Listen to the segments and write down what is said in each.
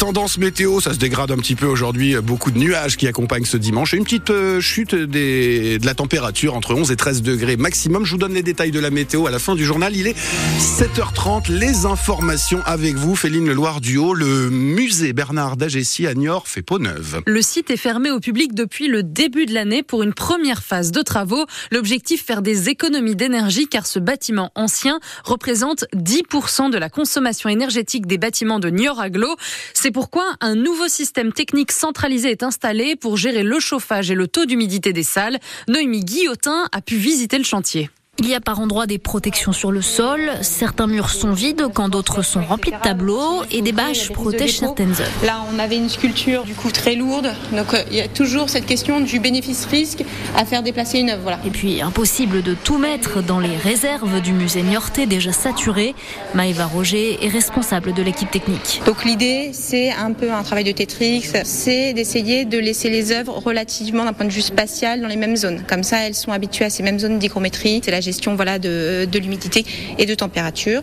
tendance météo, ça se dégrade un petit peu aujourd'hui. Beaucoup de nuages qui accompagnent ce dimanche. Une petite euh, chute de la température entre 11 et 13 degrés maximum. Je vous donne les détails de la météo à la fin du journal. Il est 7h30. Les informations avec vous, Féline Loire du Haut. Le musée Bernard d'Agessi à Niort fait peau neuve. Le site est fermé au public depuis le début de l'année pour une première phase de travaux. L'objectif, faire des économies d'énergie car ce bâtiment ancien représente 10% de la consommation énergétique des bâtiments de Niort Aglo. C'est pourquoi un nouveau système technique centralisé est installé pour gérer le chauffage et le taux d'humidité des salles. Noémie Guillotin a pu visiter le chantier. Il y a par endroits des protections sur le sol, certains murs sont vides quand d'autres sont remplis de tableaux et des bâches protègent certaines œuvres. Là, on avait une sculpture du coup très lourde, donc euh, il y a toujours cette question du bénéfice-risque à faire déplacer une œuvre. Voilà. Et puis impossible de tout mettre dans les réserves du musée Niortais déjà saturé. Maëva Roger est responsable de l'équipe technique. Donc l'idée, c'est un peu un travail de Tetrix, c'est d'essayer de laisser les œuvres relativement d'un point de vue spatial dans les mêmes zones. Comme ça, elles sont habituées à ces mêmes zones d'hygrométrie. C'est la gestion voilà, de, de l'humidité et de température.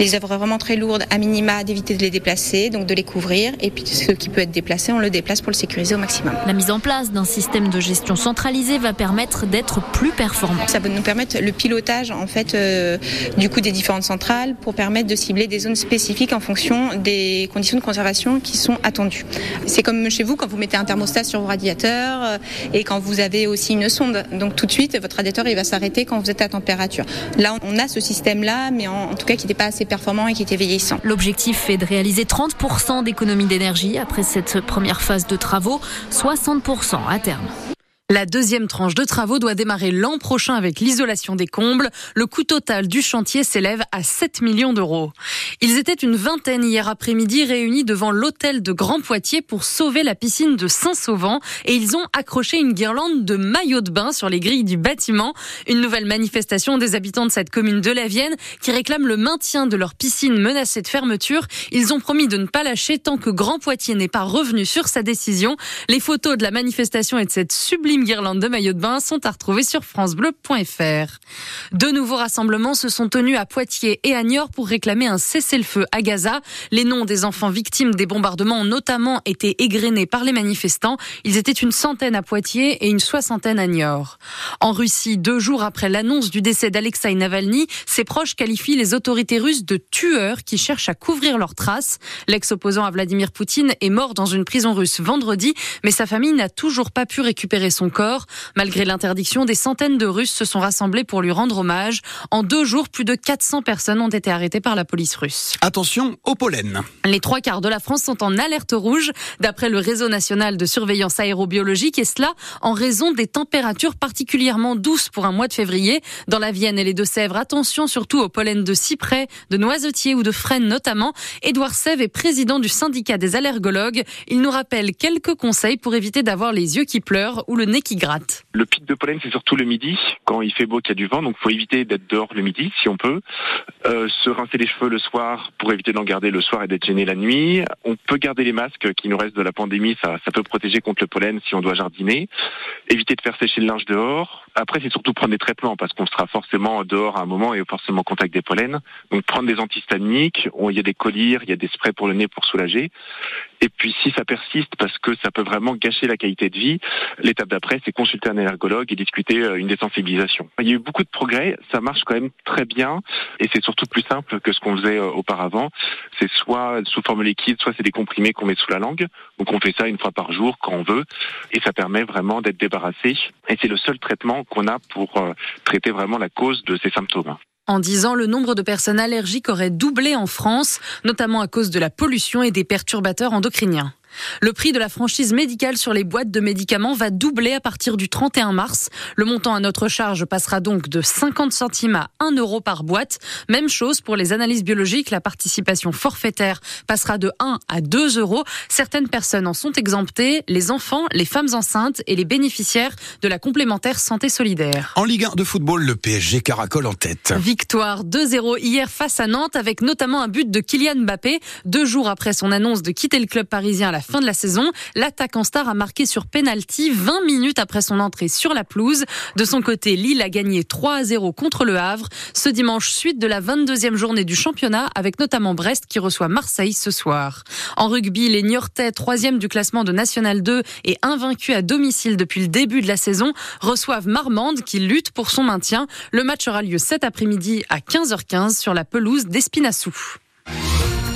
Les œuvres vraiment très lourdes, à minima, d'éviter de les déplacer, donc de les couvrir. Et puis ce qui peut être déplacé, on le déplace pour le sécuriser au maximum. La mise en place d'un système de gestion centralisé va permettre d'être plus performant. Ça va nous permettre le pilotage en fait euh, du coup des différentes centrales pour permettre de cibler des zones spécifiques en fonction des conditions de conservation qui sont attendues. C'est comme chez vous quand vous mettez un thermostat sur vos radiateurs euh, et quand vous avez aussi une sonde. Donc tout de suite, votre radiateur il va s'arrêter quand vous êtes à température. Là, on a ce système-là, mais en, en tout cas qui n'était pas assez performant et qui était vieillissant. L'objectif est de réaliser 30% d'économie d'énergie après cette première phase de travaux, 60% à terme. La deuxième tranche de travaux doit démarrer l'an prochain avec l'isolation des combles. Le coût total du chantier s'élève à 7 millions d'euros. Ils étaient une vingtaine hier après-midi réunis devant l'hôtel de Grand Poitiers pour sauver la piscine de Saint-Sauvant et ils ont accroché une guirlande de maillots de bain sur les grilles du bâtiment. Une nouvelle manifestation des habitants de cette commune de la Vienne qui réclament le maintien de leur piscine menacée de fermeture. Ils ont promis de ne pas lâcher tant que Grand Poitiers n'est pas revenu sur sa décision. Les photos de la manifestation et de cette sublime guirlandes de maillots de bain sont à retrouver sur francebleu.fr. De nouveaux rassemblements se sont tenus à Poitiers et à Niort pour réclamer un cessez-le-feu à Gaza. Les noms des enfants victimes des bombardements ont notamment été égrenés par les manifestants. Ils étaient une centaine à Poitiers et une soixantaine à Niort. En Russie, deux jours après l'annonce du décès d'Alexei Navalny, ses proches qualifient les autorités russes de tueurs qui cherchent à couvrir leurs traces. L'ex-opposant à Vladimir Poutine est mort dans une prison russe vendredi, mais sa famille n'a toujours pas pu récupérer son corps. Malgré l'interdiction, des centaines de Russes se sont rassemblés pour lui rendre hommage. En deux jours, plus de 400 personnes ont été arrêtées par la police russe. Attention au pollen. Les trois quarts de la France sont en alerte rouge, d'après le réseau national de surveillance aérobiologique, et cela en raison des températures particulièrement douces pour un mois de février. Dans la Vienne et les Deux-Sèvres, attention surtout au pollen de cyprès, de noisetier ou de frêne notamment. Édouard Sève est président du syndicat des allergologues. Il nous rappelle quelques conseils pour éviter d'avoir les yeux qui pleurent ou le nez qui gratte. Le pic de pollen, c'est surtout le midi, quand il fait beau, qu'il y a du vent, donc faut éviter d'être dehors le midi, si on peut. Euh, se rincer les cheveux le soir pour éviter d'en garder le soir et d'être gêné la nuit. On peut garder les masques qui nous restent de la pandémie, ça, ça peut protéger contre le pollen si on doit jardiner. Éviter de faire sécher le linge dehors. Après, c'est surtout prendre des traitements parce qu'on sera forcément dehors à un moment et forcément en contact des pollens. Donc prendre des antihistaminiques, il y a des collyres, il y a des sprays pour le nez pour soulager. Et puis si ça persiste, parce que ça peut vraiment gâcher la qualité de vie, l'étape d'après, c'est consulter un allergologue et discuter euh, une désensibilisation. Il y a eu beaucoup de progrès, ça marche quand même très bien et c'est surtout plus simple que ce qu'on faisait euh, auparavant. C'est soit sous forme liquide, soit c'est des comprimés qu'on met sous la langue. Donc on fait ça une fois par jour quand on veut et ça permet vraiment d'être débarrassé. Et c'est le seul traitement qu'on a pour euh, traiter vraiment la cause de ces symptômes. En 10 ans, le nombre de personnes allergiques aurait doublé en France, notamment à cause de la pollution et des perturbateurs endocriniens. Le prix de la franchise médicale sur les boîtes de médicaments va doubler à partir du 31 mars. Le montant à notre charge passera donc de 50 centimes à 1 euro par boîte. Même chose pour les analyses biologiques. La participation forfaitaire passera de 1 à 2 euros. Certaines personnes en sont exemptées. Les enfants, les femmes enceintes et les bénéficiaires de la complémentaire santé solidaire. En Ligue 1 de football, le PSG caracole en tête. Victoire 2-0 hier face à Nantes avec notamment un but de Kylian Mbappé. Deux jours après son annonce de quitter le club parisien à la fin de la saison. L'attaquant star a marqué sur penalty 20 minutes après son entrée sur la pelouse. De son côté, Lille a gagné 3 à 0 contre le Havre. Ce dimanche, suite de la 22e journée du championnat, avec notamment Brest qui reçoit Marseille ce soir. En rugby, les Niortais, troisième du classement de National 2 et invaincus à domicile depuis le début de la saison, reçoivent Marmande qui lutte pour son maintien. Le match aura lieu cet après-midi à 15h15 sur la pelouse d'Espinassou.